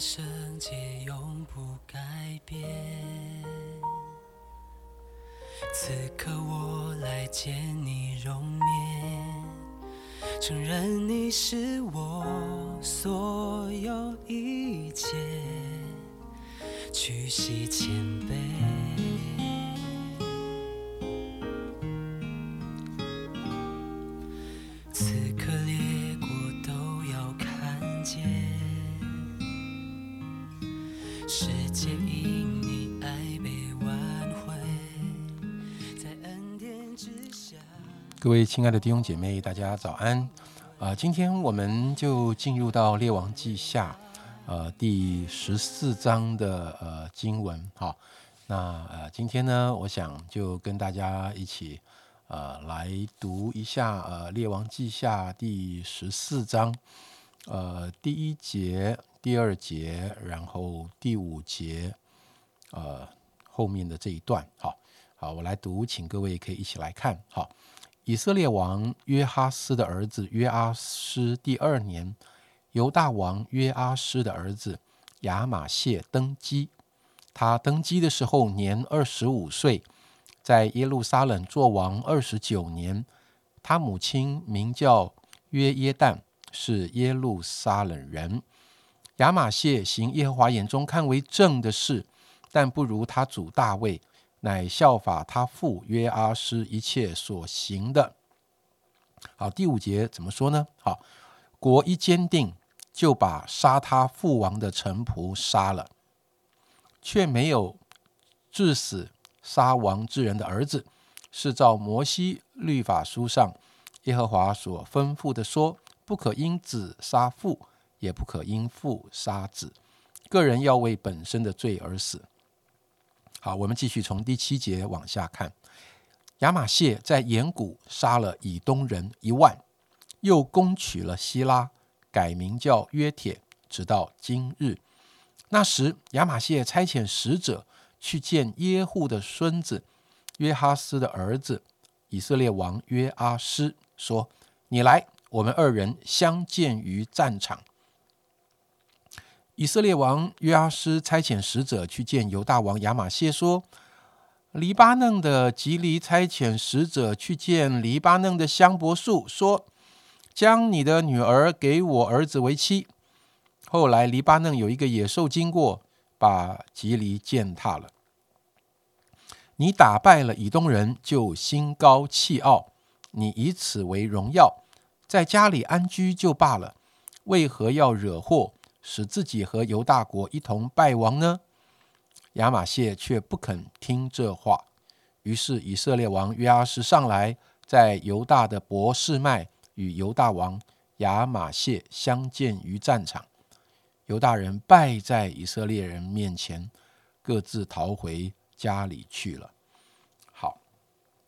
圣洁永不改变。此刻我来见你容面，承认你是我所有一切，屈膝谦卑。各位亲爱的弟兄姐妹，大家早安。啊、今天我们就进入到《列王记下》呃第十四章的呃经文。好，那呃今天呢，我想就跟大家一起呃来读一下呃《列王记下》第十四章呃第一节、第二节，然后第五节呃后面的这一段。好，好，我来读，请各位可以一起来看。好。以色列王约哈斯的儿子约阿施第二年，犹大王约阿施的儿子亚玛谢登基。他登基的时候年二十五岁，在耶路撒冷做王二十九年。他母亲名叫约耶旦，是耶路撒冷人。亚玛谢行耶和华眼中看为正的事，但不如他主大卫。乃效法他父约阿施一切所行的。好，第五节怎么说呢？好，国一坚定，就把杀他父王的臣仆杀了，却没有致死杀王之人的儿子，是照摩西律法书上耶和华所吩咐的说：不可因子杀父，也不可因父杀子，个人要为本身的罪而死。好，我们继续从第七节往下看。亚玛谢在岩谷杀了以东人一万，又攻取了希拉，改名叫约铁，直到今日。那时，亚玛谢差遣使者去见耶户的孙子约哈斯的儿子以色列王约阿施，说：“你来，我们二人相见于战场。”以色列王约阿施差遣使者去见犹大王亚玛谢，说：“黎巴嫩的吉黎差遣使者去见黎巴嫩的香柏树，说：将你的女儿给我儿子为妻。后来黎巴嫩有一个野兽经过，把吉黎践踏了。你打败了以东人，就心高气傲，你以此为荣耀，在家里安居就罢了，为何要惹祸？”使自己和犹大国一同败亡呢？亚玛谢却不肯听这话，于是以色列王约阿施上来，在犹大的伯示麦与犹大王亚玛谢相见于战场。犹大人败在以色列人面前，各自逃回家里去了。好，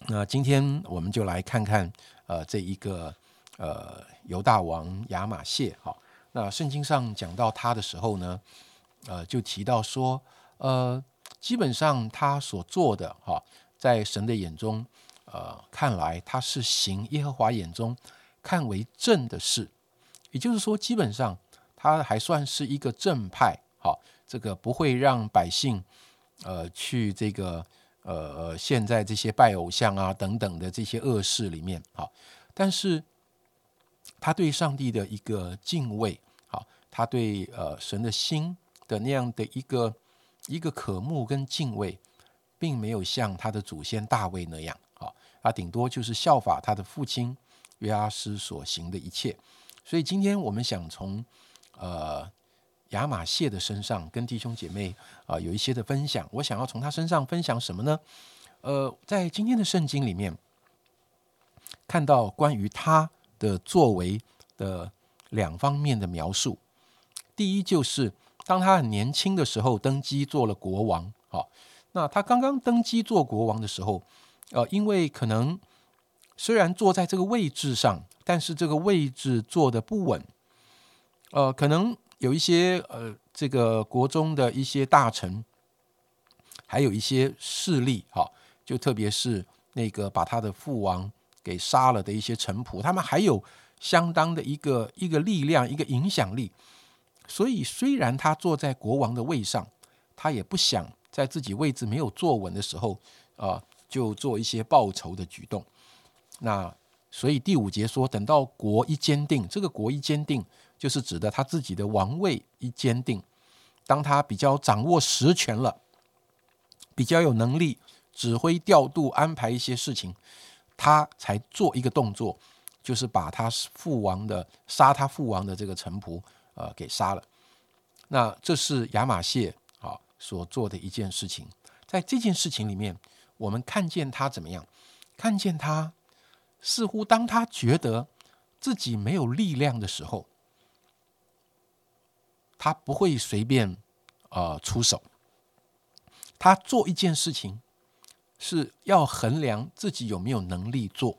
那今天我们就来看看，呃，这一个呃犹大王亚玛谢，好。那圣经上讲到他的时候呢，呃，就提到说，呃，基本上他所做的哈，在神的眼中，呃，看来他是行耶和华眼中看为正的事，也就是说，基本上他还算是一个正派，好，这个不会让百姓，呃，去这个呃，现在这些拜偶像啊等等的这些恶事里面，好，但是。他对上帝的一个敬畏，好，他对呃神的心的那样的一个一个渴慕跟敬畏，并没有像他的祖先大卫那样，好，他顶多就是效法他的父亲约阿斯所行的一切。所以今天我们想从呃亚玛谢的身上跟弟兄姐妹啊有一些的分享。我想要从他身上分享什么呢？呃，在今天的圣经里面看到关于他。的作为的两方面的描述，第一就是当他很年轻的时候登基做了国王，好，那他刚刚登基做国王的时候，呃，因为可能虽然坐在这个位置上，但是这个位置坐的不稳，呃，可能有一些呃，这个国中的一些大臣，还有一些势力，哈，就特别是那个把他的父王。给杀了的一些臣仆，他们还有相当的一个一个力量，一个影响力，所以虽然他坐在国王的位上，他也不想在自己位置没有坐稳的时候，啊，就做一些报仇的举动。那所以第五节说，等到国一坚定，这个国一坚定，就是指的他自己的王位一坚定，当他比较掌握实权了，比较有能力指挥调度安排一些事情，他才做一个动作，就是把他父王的杀他父王的这个臣仆。呃，给杀了。那这是亚马谢啊所做的一件事情。在这件事情里面，我们看见他怎么样？看见他似乎当他觉得自己没有力量的时候，他不会随便呃出手。他做一件事情是要衡量自己有没有能力做。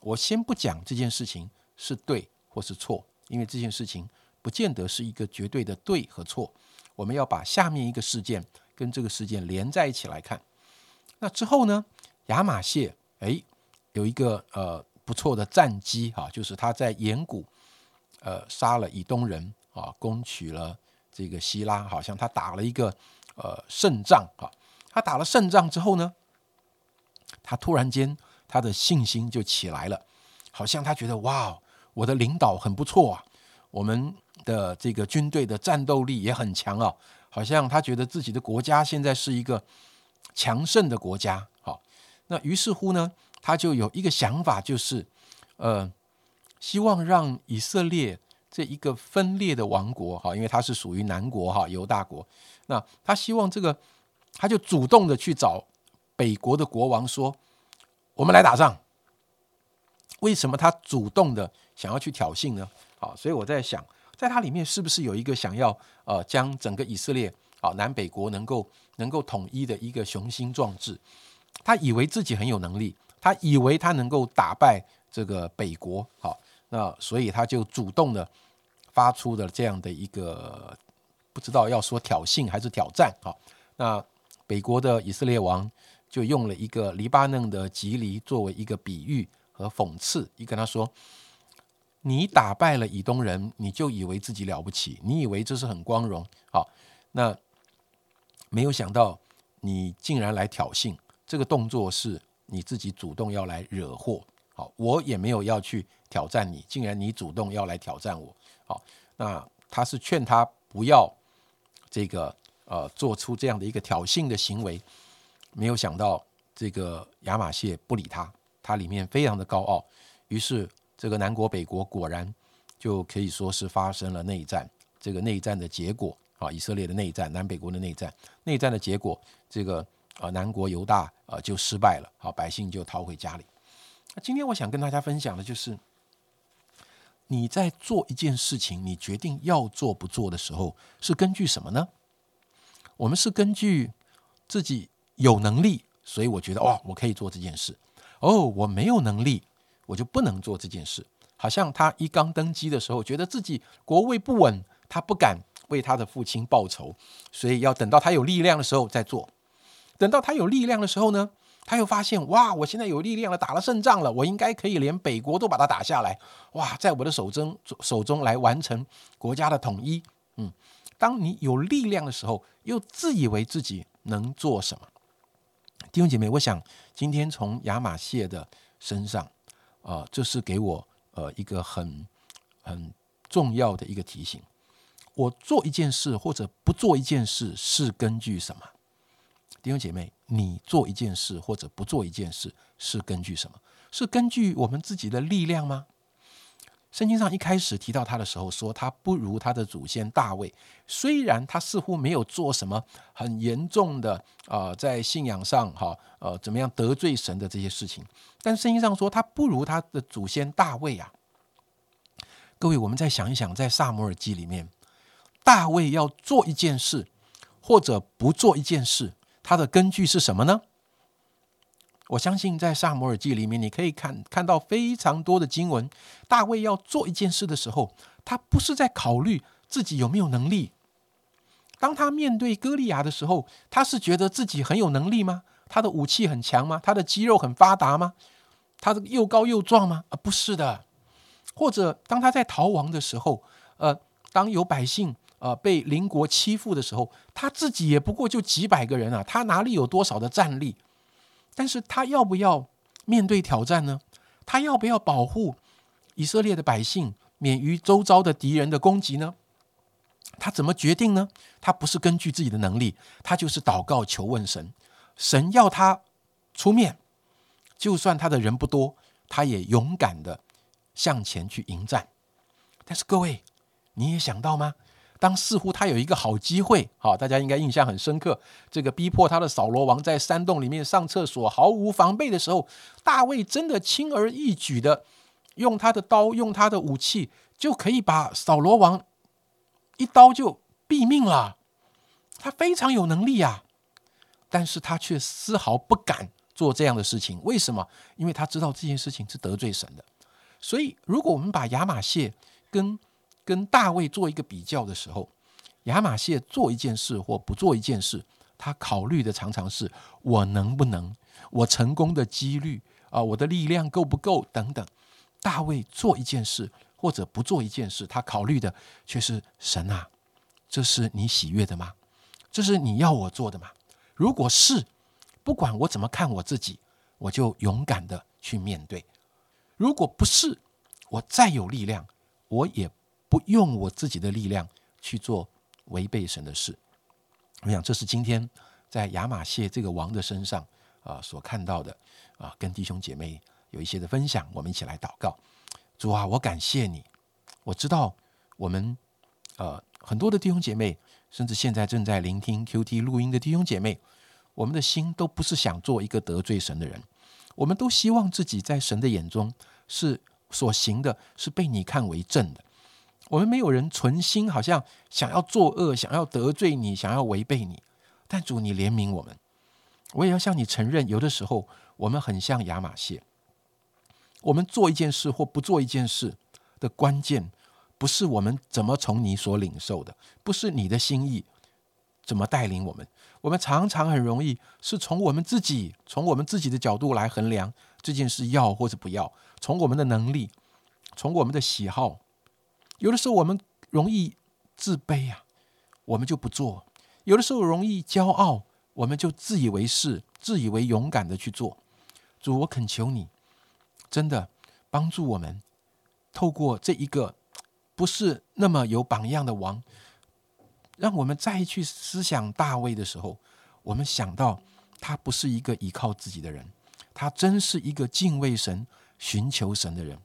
我先不讲这件事情是对或是错，因为这件事情。不见得是一个绝对的对和错，我们要把下面一个事件跟这个事件连在一起来看。那之后呢，亚马谢哎有一个呃不错的战机哈，就是他在岩谷呃杀了以东人啊，攻取了这个希拉，好像他打了一个呃胜仗啊。他打了胜仗之后呢，他突然间他的信心就起来了，好像他觉得哇，我的领导很不错啊，我们。的这个军队的战斗力也很强啊，好像他觉得自己的国家现在是一个强盛的国家。好，那于是乎呢，他就有一个想法，就是呃，希望让以色列这一个分裂的王国，哈，因为他是属于南国哈，犹大国。那他希望这个，他就主动的去找北国的国王说：“我们来打仗。”为什么他主动的想要去挑衅呢？好，所以我在想。在他里面是不是有一个想要呃将整个以色列啊南北国能够能够统一的一个雄心壮志？他以为自己很有能力，他以为他能够打败这个北国，好，那所以他就主动的发出的这样的一个不知道要说挑衅还是挑战，好，那北国的以色列王就用了一个黎巴嫩的吉藜作为一个比喻和讽刺，你跟他说。你打败了以东人，你就以为自己了不起，你以为这是很光荣。好，那没有想到你竟然来挑衅，这个动作是你自己主动要来惹祸。好，我也没有要去挑战你，竟然你主动要来挑战我。好，那他是劝他不要这个呃做出这样的一个挑衅的行为，没有想到这个亚马逊不理他，他里面非常的高傲，于是。这个南国北国果然就可以说是发生了内战。这个内战的结果啊，以色列的内战，南北国的内战，内战的结果，这个啊南国犹大啊就失败了，好，百姓就逃回家里。今天我想跟大家分享的就是，你在做一件事情，你决定要做不做的时候，是根据什么呢？我们是根据自己有能力，所以我觉得哇，我可以做这件事。哦，我没有能力。我就不能做这件事，好像他一刚登基的时候，觉得自己国位不稳，他不敢为他的父亲报仇，所以要等到他有力量的时候再做。等到他有力量的时候呢，他又发现哇，我现在有力量了，打了胜仗了，我应该可以连北国都把它打下来，哇，在我的手中手中来完成国家的统一。嗯，当你有力量的时候，又自以为自己能做什么？弟兄姐妹，我想今天从亚马谢的身上。啊，这是给我呃一个很很重要的一个提醒。我做一件事或者不做一件事是根据什么？弟兄姐妹，你做一件事或者不做一件事是根据什么？是根据我们自己的力量吗？圣经上一开始提到他的时候，说他不如他的祖先大卫。虽然他似乎没有做什么很严重的啊，在信仰上哈呃怎么样得罪神的这些事情，但圣经上说他不如他的祖先大卫啊。各位，我们再想一想，在萨摩尔记里面，大卫要做一件事或者不做一件事，他的根据是什么呢？我相信在《萨摩尔记》里面，你可以看看到非常多的经文。大卫要做一件事的时候，他不是在考虑自己有没有能力。当他面对歌利亚的时候，他是觉得自己很有能力吗？他的武器很强吗？他的肌肉很发达吗？他这个又高又壮吗？啊，不是的。或者当他在逃亡的时候，呃，当有百姓呃被邻国欺负的时候，他自己也不过就几百个人啊，他哪里有多少的战力？但是他要不要面对挑战呢？他要不要保护以色列的百姓免于周遭的敌人的攻击呢？他怎么决定呢？他不是根据自己的能力，他就是祷告求问神，神要他出面，就算他的人不多，他也勇敢的向前去迎战。但是各位，你也想到吗？当似乎他有一个好机会，好，大家应该印象很深刻。这个逼迫他的扫罗王在山洞里面上厕所毫无防备的时候，大卫真的轻而易举的用他的刀，用他的武器，就可以把扫罗王一刀就毙命了。他非常有能力呀，但是他却丝毫不敢做这样的事情。为什么？因为他知道这件事情是得罪神的。所以，如果我们把亚玛谢跟跟大卫做一个比较的时候，亚玛谢做一件事或不做一件事，他考虑的常常是我能不能，我成功的几率啊，我的力量够不够等等。大卫做一件事或者不做一件事，他考虑的却是神啊，这是你喜悦的吗？这是你要我做的吗？如果是，不管我怎么看我自己，我就勇敢的去面对；如果不是，我再有力量，我也。不用我自己的力量去做违背神的事，我想这是今天在亚玛谢这个王的身上啊所看到的啊，跟弟兄姐妹有一些的分享，我们一起来祷告。主啊，我感谢你，我知道我们呃很多的弟兄姐妹，甚至现在正在聆听 Q T 录音的弟兄姐妹，我们的心都不是想做一个得罪神的人，我们都希望自己在神的眼中是所行的，是被你看为正的。我们没有人存心，好像想要作恶，想要得罪你，想要违背你。但主，你怜悯我们，我也要向你承认，有的时候我们很像亚马逊。我们做一件事或不做一件事的关键，不是我们怎么从你所领受的，不是你的心意怎么带领我们。我们常常很容易是从我们自己，从我们自己的角度来衡量这件事要或者不要，从我们的能力，从我们的喜好。有的时候我们容易自卑呀，我们就不做；有的时候容易骄傲，我们就自以为是、自以为勇敢的去做。主，我恳求你，真的帮助我们，透过这一个不是那么有榜样的王，让我们再去思想大卫的时候，我们想到他不是一个依靠自己的人，他真是一个敬畏神、寻求神的人。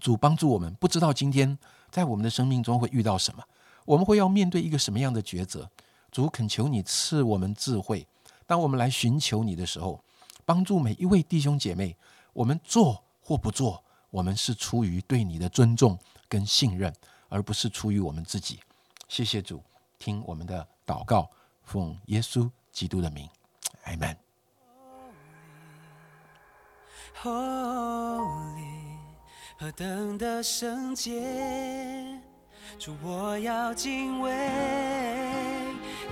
主帮助我们，不知道今天在我们的生命中会遇到什么，我们会要面对一个什么样的抉择。主恳求你赐我们智慧，当我们来寻求你的时候，帮助每一位弟兄姐妹，我们做或不做，我们是出于对你的尊重跟信任，而不是出于我们自己。谢谢主，听我们的祷告，奉耶稣基督的名，阿门。何等的圣洁，主我要敬畏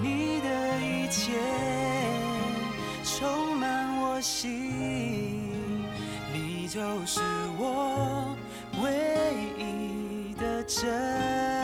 你的一切，充满我心，你就是我唯一的真。